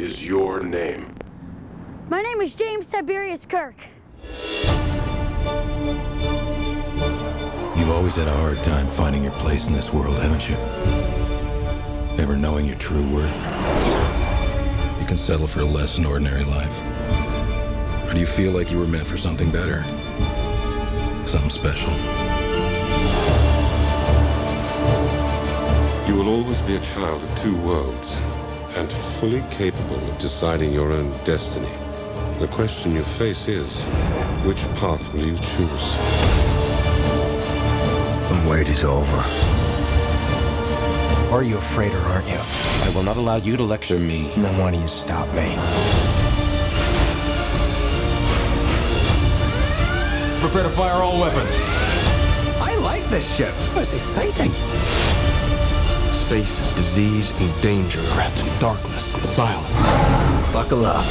name My name is James Tiberius Kirk. You've always had a hard time finding your place in this world, haven't you? Never knowing your true worth. You can settle for a less than ordinary life. Or do you feel like you were meant for something better? Something special? You will always be a child of two worlds and fully capable of deciding your own destiny. The question you face is, which path will you choose? The wait is over. Are you afraid or aren't you? I will not allow you to lecture me. Then why do you stop me? Prepare to fire all weapons. I like this ship. It's exciting. Space is disease and danger, wrapped in darkness and silence. Buckle up.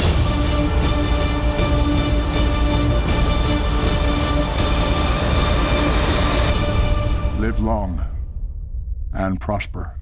Live long and prosper.